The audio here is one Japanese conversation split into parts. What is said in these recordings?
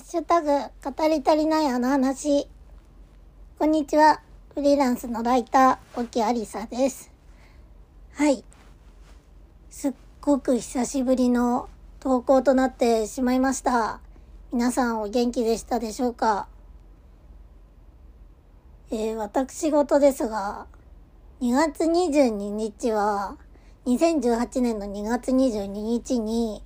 ッシュタグ、語り足りないあの話。こんにちは。フリーランスのライター、沖ありさです。はい。すっごく久しぶりの投稿となってしまいました。皆さんお元気でしたでしょうか？えー、私事ですが、2月22日は、2018年の2月22日に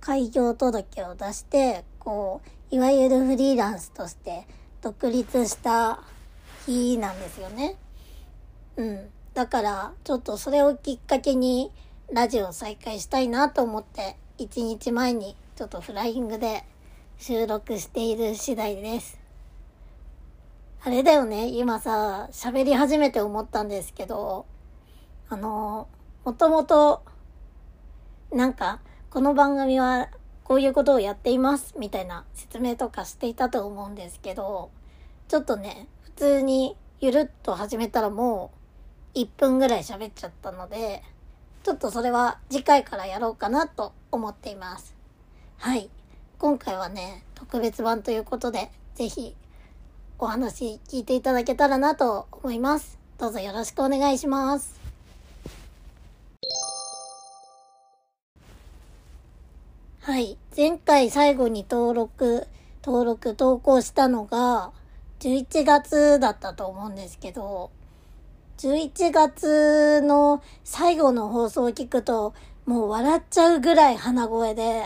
開業届を出して、こう、いわゆるフリーランスとして独立した日なんですよね。うん。だから、ちょっとそれをきっかけにラジオ再開したいなと思って、1日前にちょっとフライングで収録している次第です。あれだよね、今さ、喋り始めて思ったんですけど、あの、もともと、なんか、この番組はこういうことをやっています、みたいな説明とかしていたと思うんですけど、ちょっとね、普通にゆるっと始めたらもう1分ぐらい喋っちゃったので、ちょっとそれは次回からやろうかなと思っています。はい。今回はね、特別版ということで、ぜひお話聞いていただけたらなと思います。どうぞよろしくお願いします。はい。前回最後に登録、登録、投稿したのが11月だったと思うんですけど、11月の最後の放送を聞くと、もう笑っちゃうぐらい鼻声で、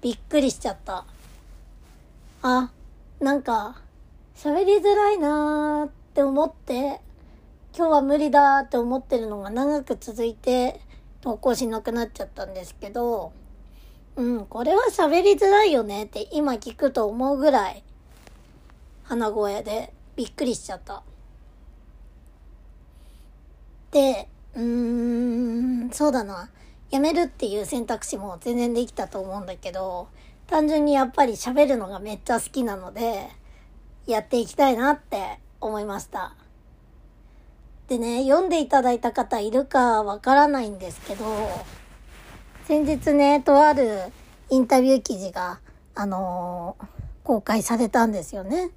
びっくりしちゃった。あ、なんか、喋りづらいなーって思って、今日は無理だーって思ってるのが長く続いて、投稿しなくなっちゃったんですけど、うん、これは喋りづらいよねって今聞くと思うぐらい、鼻声でびっくりしちゃった。で、うーん、そうだな。やめるっていう選択肢も全然できたと思うんだけど、単純にやっぱり喋るのがめっちゃ好きなので、やっていきたいなって思いました。でね、読んでいただいた方いるかわからないんですけど、先日ね、とあるインタビュー記事が、あのー公開されたんですよね。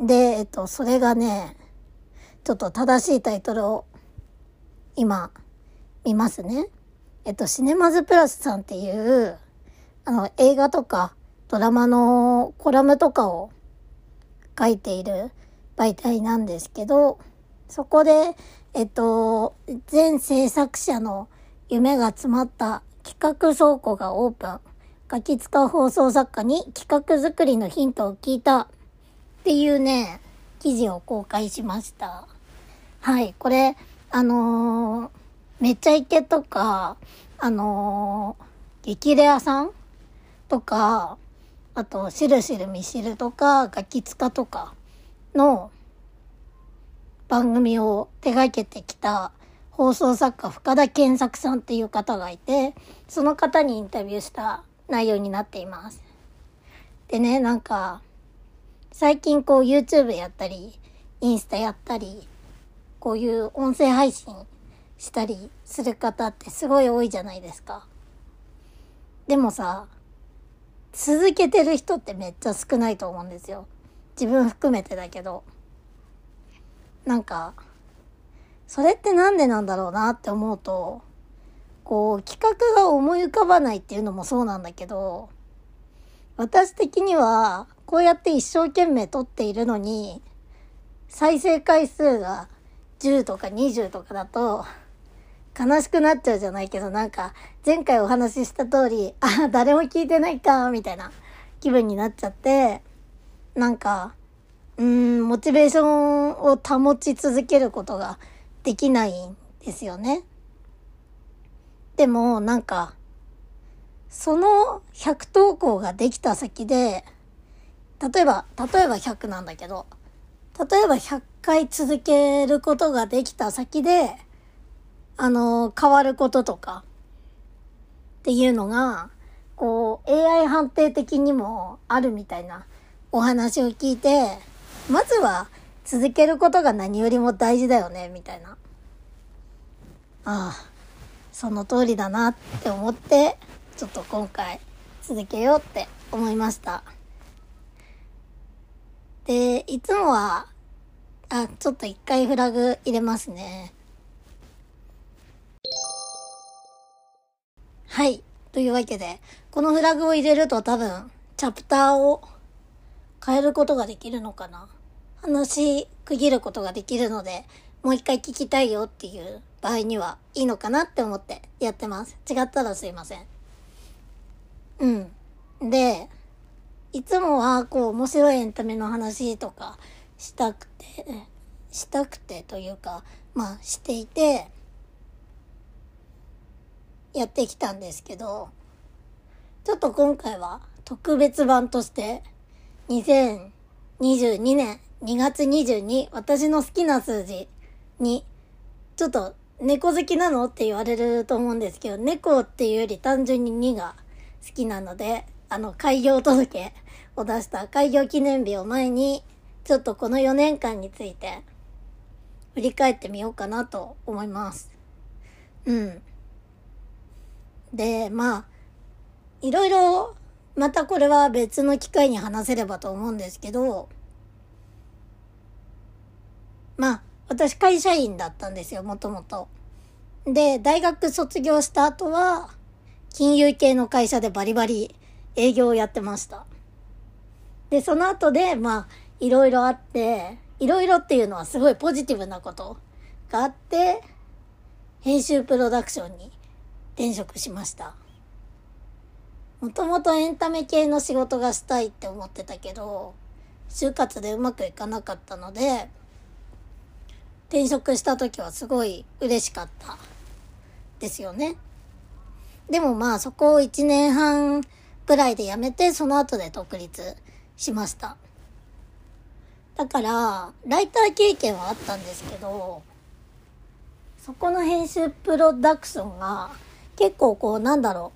で、えっと、それがね、ちょっと正しいタイトルを今見ますね。えっと、シネマズプラスさんっていう、あの、映画とかドラマのコラムとかを書いている媒体なんですけど、そこで、えっと、全制作者の夢が詰まった企画倉庫がオープン。ガキ使放送作家に企画作りのヒントを聞いたっていうね、記事を公開しました。はい、これ、あのーめっちゃイケとか、あのー激レアさんとか、あと、しるしるみしるとか、ガキ使とかの番組を手掛けてきた放送作家深田健作さんっていう方がいて、その方にインタビューした内容になっています。でね、なんか、最近こう YouTube やったり、インスタやったり、こういう音声配信したりする方ってすごい多いじゃないですか。でもさ、続けてる人ってめっちゃ少ないと思うんですよ。自分含めてだけど。なんか、それってなんでなんだろうなって思うと、こう、企画が思い浮かばないっていうのもそうなんだけど、私的には、こうやって一生懸命撮っているのに、再生回数が10とか20とかだと、悲しくなっちゃうじゃないけど、なんか、前回お話しした通り、あ、誰も聞いてないか、みたいな気分になっちゃって、なんか、うん、モチベーションを保ち続けることができないんですよね。でも、なんか、その100投稿ができた先で、例えば、例えば100なんだけど、例えば100回続けることができた先で、あの、変わることとか、っていうのが、こう、AI 判定的にもあるみたいなお話を聞いて、まずは続けることが何よりも大事だよね、みたいな。ああ、その通りだなって思って、ちょっと今回続けようって思いました。で、いつもは、あ、ちょっと一回フラグ入れますね。はい。というわけで、このフラグを入れると多分、チャプターを変えることができるのかな。話区切ることができるので、もう一回聞きたいよっていう場合にはいいのかなって思ってやってます。違ったらすいません。うん。で、いつもはこう面白いエンタメの話とかしたくて、したくてというか、まあしていて、やってきたんですけど、ちょっと今回は特別版として、2022年2月22、私の好きな数字に、ちょっと猫好きなのって言われると思うんですけど、猫っていうより単純に2が好きなので、あの、開業届を出した開業記念日を前に、ちょっとこの4年間について、振り返ってみようかなと思います。うん。で、まあ、いろいろ、またこれは別の機会に話せればと思うんですけど、まあ、私会社員だったんですよ、もともと。で、大学卒業した後は、金融系の会社でバリバリ営業をやってました。で、その後で、まあ、いろいろあって、いろいろっていうのはすごいポジティブなことがあって、編集プロダクションに転職しました。もともとエンタメ系の仕事がしたいって思ってたけど、就活でうまくいかなかったので、転職した時はすごい嬉しかったですよね。でもまあそこを1年半ぐらいで辞めてその後で独立しました。だから、ライター経験はあったんですけど、そこの編集プロダクションが結構こうなんだろ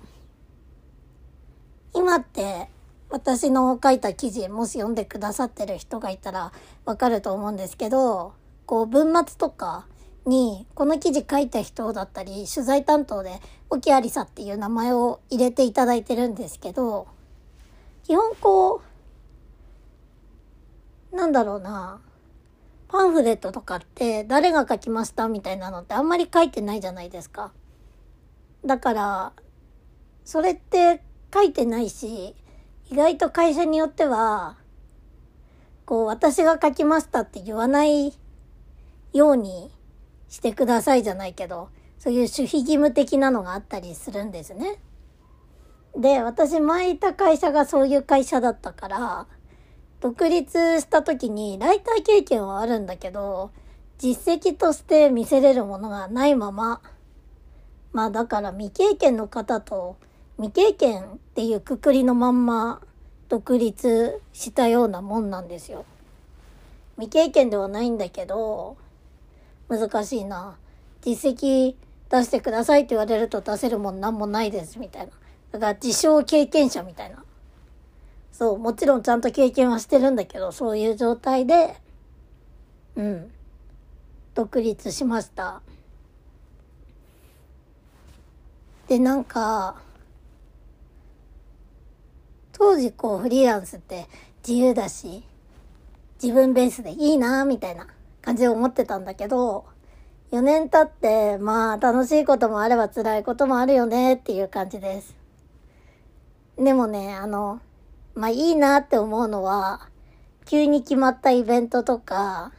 う。今って私の書いた記事もし読んでくださってる人がいたらわかると思うんですけど、こう、文末とかに、この記事書いた人だったり、取材担当で、沖有沙っていう名前を入れていただいてるんですけど、基本こう、なんだろうな、パンフレットとかって誰が書きましたみたいなのってあんまり書いてないじゃないですか。だから、それって書いてないし、意外と会社によっては、こう、私が書きましたって言わないようにしてくださいじゃないけど、そういう守秘義務的なのがあったりするんですね。で、私前いた会社がそういう会社だったから、独立した時にライター経験はあるんだけど、実績として見せれるものがないまま、まあだから未経験の方と未経験っていうくくりのまんま独立したようなもんなんですよ。未経験ではないんだけど、難しいな。実績出してくださいって言われると出せるもんなんもないですみたいな。だから自称経験者みたいな。そう、もちろんちゃんと経験はしてるんだけど、そういう状態で、うん、独立しました。で、なんか、当時こうフリーランスって自由だし、自分ベースでいいなみたいな感じで思ってたんだけど、4年経って、まあ楽しいこともあれば辛いこともあるよねっていう感じです。でもね、あの、まあいいなって思うのは、急に決まったイベントとか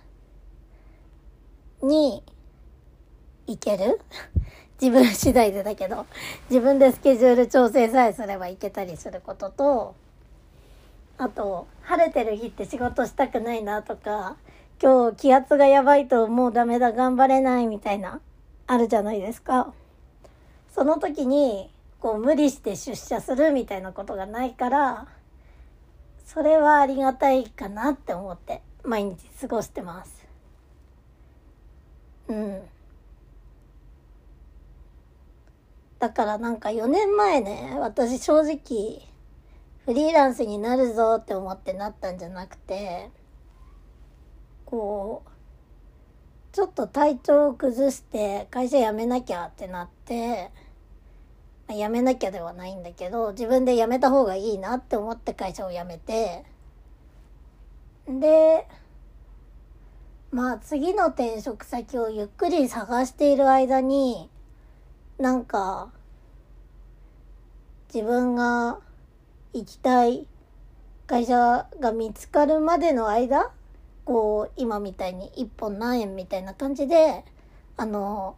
に行ける？自分次第でだけど、自分でスケジュール調整さえすれば行けたりすることと、あと、晴れてる日って仕事したくないなとか、今日気圧がやばいともうダメだ頑張れないみたいなあるじゃないですか。その時にこう無理して出社するみたいなことがないからそれはありがたいかなって思って毎日過ごしてます。うん。だからなんか4年前ね、私正直フリーランスになるぞって思ってなったんじゃなくて、こうちょっと体調を崩して会社辞めなきゃってなって辞めなきゃではないんだけど、自分で辞めた方がいいなって思って会社を辞めて、で、まあ次の転職先をゆっくり探している間に、なんか、自分が行きたい会社が見つかるまでの間、こう、今みたいに一本何円みたいな感じで、あの、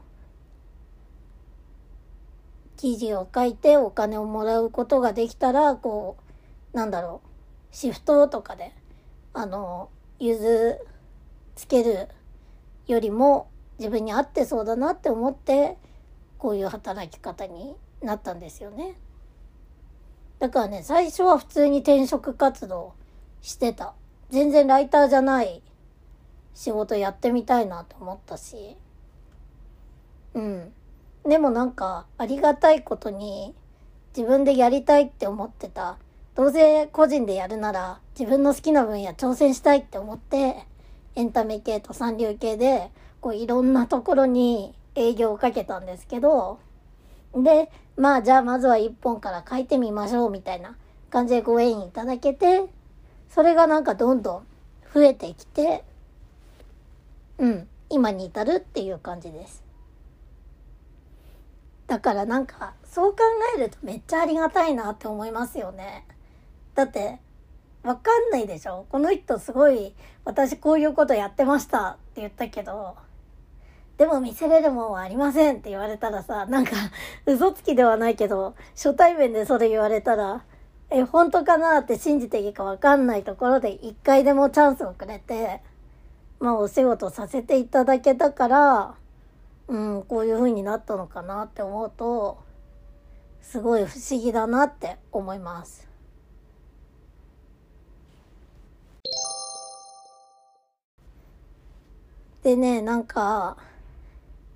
記事を書いてお金をもらうことができたら、こう、なんだろう、シフトとかで、あの、融通つけるよりも自分に合ってそうだなって思って、こういう働き方になったんですよね。だからね、最初は普通に転職活動してた。全然ライターじゃない仕事やってみたいなと思ったし。うん。でもなんか、ありがたいことに、自分でやりたいって思ってた。どうせ個人でやるなら、自分の好きな分野挑戦したいって思って、エンタメ系と三流系で、こういろんなところに営業をかけたんですけど、で、まあじゃあまずは一本から書いてみましょうみたいな感じでご縁いただけて、それがなんかどんどん増えてきて、うん、今に至るっていう感じです。だからなんか、そう考えるとめっちゃありがたいなって思いますよね。だって、わかんないでしょ？この人すごい、私こういうことやってましたって言ったけど、でも見せれるもんはありませんって言われたらさ、なんか、嘘つきではないけど、初対面でそれ言われたら、え、本当かなって信じていいかわかんないところで一回でもチャンスをくれて、まあお仕事させていただけたから、うん、こういう風になったのかなって思うと、すごい不思議だなって思います。でね、なんか、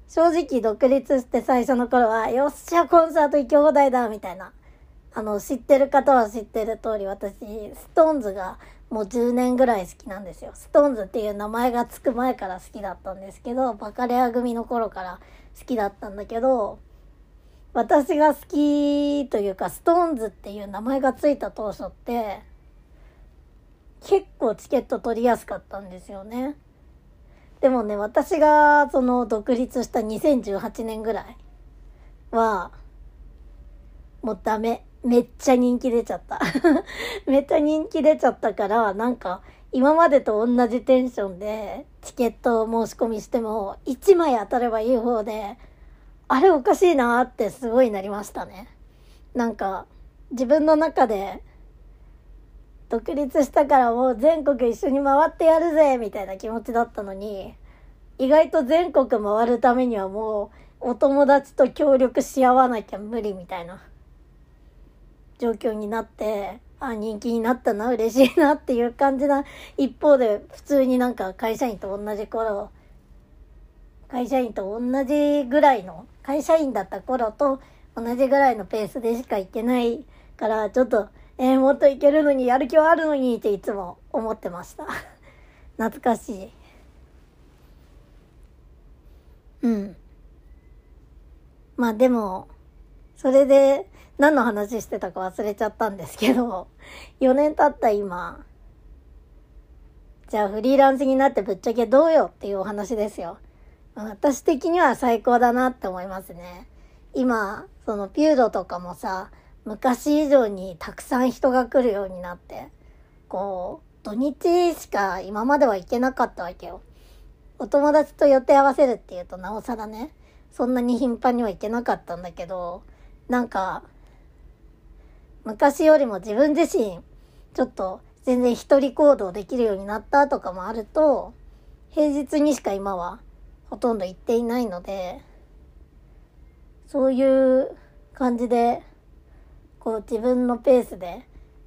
正直独立して最初の頃は、よっしゃ、コンサート行き放題だみたいな。あの、知ってる方は知ってる通り、私、 SixTONES がもう10年ぐらい好きなんですよ。 SixTONES っていう名前がつく前から好きだったんですけど、バカレア組の頃から好きだったんだけど、私が好きというか、ストーンズっていう名前がついた当初って、結構チケット取りやすかったんですよね。でもね、私がその独立した2018年ぐらいは、もうダメ。めっちゃ人気出ちゃった。めっちゃ人気出ちゃったから、なんか、今までと同じテンションでチケットを申し込みしても、1枚当たればいい方で、あれおかしいなってすごいなりましたね。なんか、自分の中で、独立したからもう全国一緒に回ってやるぜみたいな気持ちだったのに、意外と全国回るためにはもうお友達と協力し合わなきゃ無理みたいな状況になって、あ、人気になったな、嬉しいなっていう感じな一方で普通になんか会社員と同じ頃、会社員と同じぐらいの、会社員だった頃と同じぐらいのペースでしか行けないから、ちょっと、えー、もっといけるのに、やる気はあるのにっていつも思ってました。懐かしい。うん。まあでも、それで何の話してたか忘れちゃったんですけど、4年経った今、じゃあフリーランスになってぶっちゃけどうよっていうお話ですよ。私的には最高だなって思いますね。今、そのピューロとかもさ、昔以上にたくさん人が来るようになって、こう、土日しか今までは行けなかったわけよ。お友達と予定合わせるっていうとなおさらね、そんなに頻繁には行けなかったんだけど、なんか、昔よりも自分自身、ちょっと全然一人行動できるようになったとかもあると、平日にしか今はほとんど行っていないので、そういう感じで、こう自分のペースで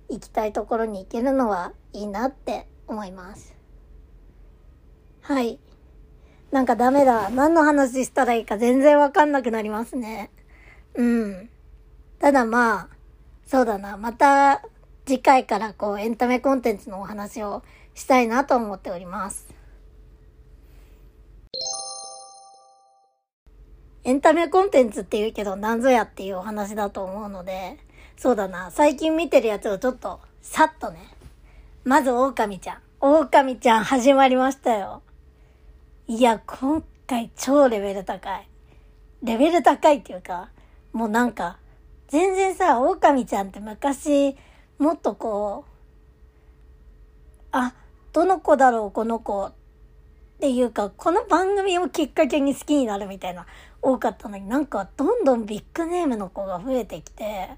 行きたいところに行けるのはいいなって思います。はい。なんかダメだ。何の話したらいいか全然わかんなくなりますね。うん。ただまあ、そうだな。また次回からこうエンタメコンテンツのお話をしたいなと思っております。エンタメコンテンツって言うけど何ぞやっていうお話だと思うので、そうだな、最近見てるやつをちょっと、さっとね。まず、狼ちゃん。狼ちゃん始まりましたよ。いや、今回超レベル高い。レベル高いっていうか、もうなんか、全然さ、狼ちゃんって昔、もっとこう、あ、どの子だろう、この子。っていうか、この番組をきっかけに好きになるみたいな、多かったのになんかどんどんビッグネームの子が増えてきて、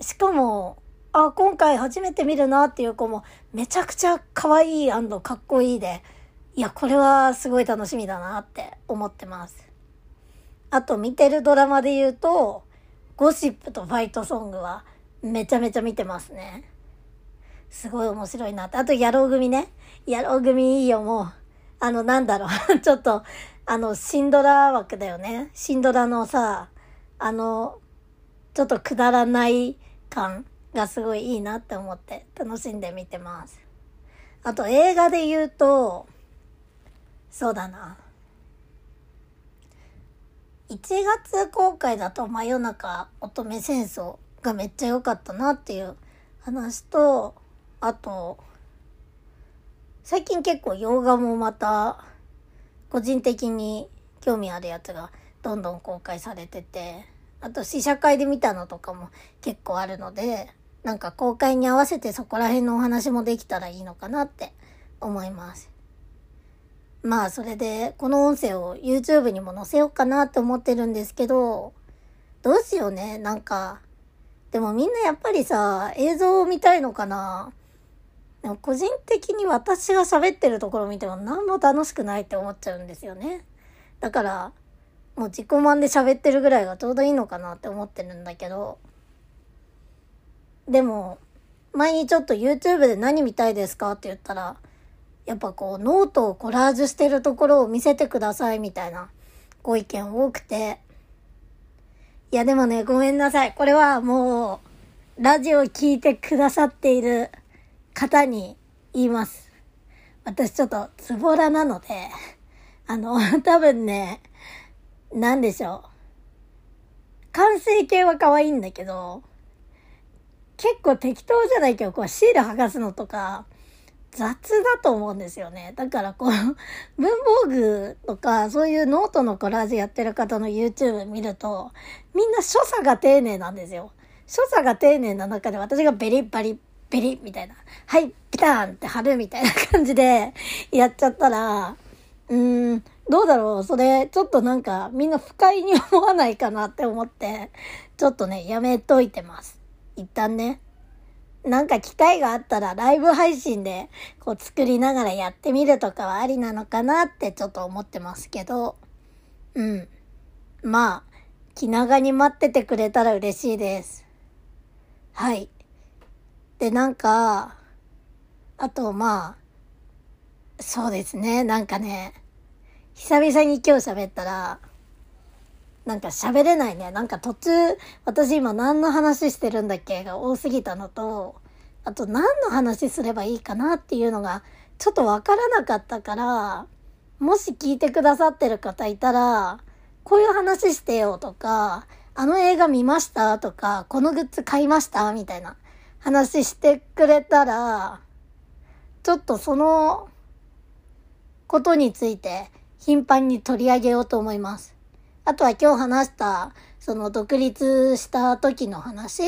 しかも、あ、今回初めて見るなっていう子もめちゃくちゃ可愛いかっこいいで、いや、これはすごい楽しみだなって思ってます。あと見てるドラマで言うと、ゴシップとファイトソングはめちゃめちゃ見てますね。すごい面白いなって。あと、野郎組ね。野郎組いいよ、もう。あの、なんだろう。ちょっと、あの、シンドラ枠だよね。シンドラのさ、あの、ちょっとくだらない感がすごいいいなって思って楽しんで見てます。あと映画で言うと、そうだな。1月公開だと真夜中乙女戦争がめっちゃ良かったなっていう話と、あと、最近結構洋画もまた個人的に興味あるやつがどんどん公開されてて、あと試写会で見たのとかも結構あるので、なんか公開に合わせてそこら辺のお話もできたらいいのかなって思います。まあそれでこの音声を YouTube にも載せようかなって思ってるんですけど、どうしようね、なんか。でもみんなやっぱりさ、映像を見たいのかなでも個人的に私が喋ってるところ見ても何も楽しくないって思っちゃうんですよね。だから、もう自己満で喋ってるぐらいがちょうどいいのかなって思ってるんだけど、でも、前にちょっと YouTube で何見たいですかって言ったら、やっぱこうノートをコラージュしてるところを見せてくださいみたいなご意見多くて。いやでもね、ごめんなさい。これはもう、ラジオ聞いてくださっている方に言います。私ちょっとズボラなので、あの、多分ね、なんでしょう。完成形は可愛いんだけど、結構適当じゃない？けど、こうシール剥がすのとか、雑だと思うんですよね。だからこう、文房具とか、そういうノートのコラージュやってる方の YouTube 見ると、みんな所作が丁寧なんですよ。所作が丁寧な中で私がベリッバリッベリッみたいな、はい、ピターンって貼るみたいな感じでやっちゃったら、うーん、どうだろうそれ、ちょっとなんかみんな不快に思わないかなって思って、ちょっとね、やめといてます。一旦ね。なんか機会があったらライブ配信でこう作りながらやってみるとかはありなのかなってちょっと思ってますけど、うん。まあ、気長に待っててくれたら嬉しいです。はい。で、なんか、あとまあ、そうですね、なんかね、久々に今日喋ったら、なんか喋れないね。なんか途中、私今何の話してるんだっけ？が多すぎたのと、あと何の話すればいいかなっていうのがちょっとわからなかったから、もし聞いてくださってる方いたら、こういう話してよとか、あの映画見ましたとか、このグッズ買いましたみたいな話してくれたら、ちょっとそのことについて頻繁に取り上げようと思います。あとは今日話した、その独立した時の話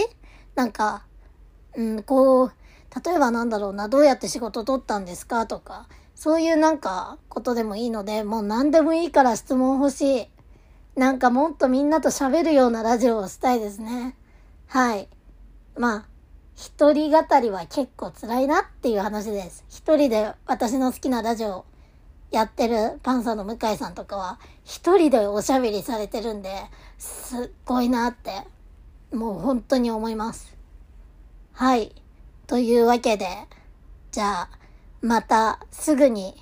なんか、うん、こう、例えばなんだろうな、どうやって仕事取ったんですかとか、そういうなんかことでもいいので、もう何でもいいから質問欲しい。なんかもっとみんなと喋るようなラジオをしたいですね。はい。まあ、一人語りは結構辛いなっていう話です。一人で私の好きなラジオやってるパンサーの向井さんとかは、一人でおしゃべりされてるんで、すっごいなって、もう本当に思います。はい。というわけで、じゃあ、またすぐに、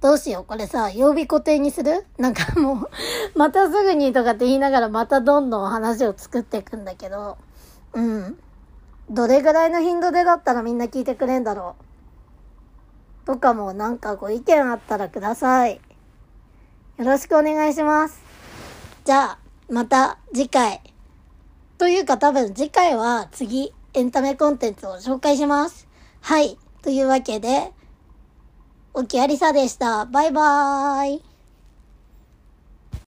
どうしようこれさ、曜日固定にする？なんかもう またすぐにとかって言いながらまたどんどん話を作っていくんだけど、うん。どれぐらいの頻度でだったらみんな聞いてくれんだろう？とかもなんかご意見あったらください。よろしくお願いします。じゃあ、また次回。というか多分次回は次、エンタメコンテンツを紹介します。はい。というわけで、おきありさでした。バイバーイ。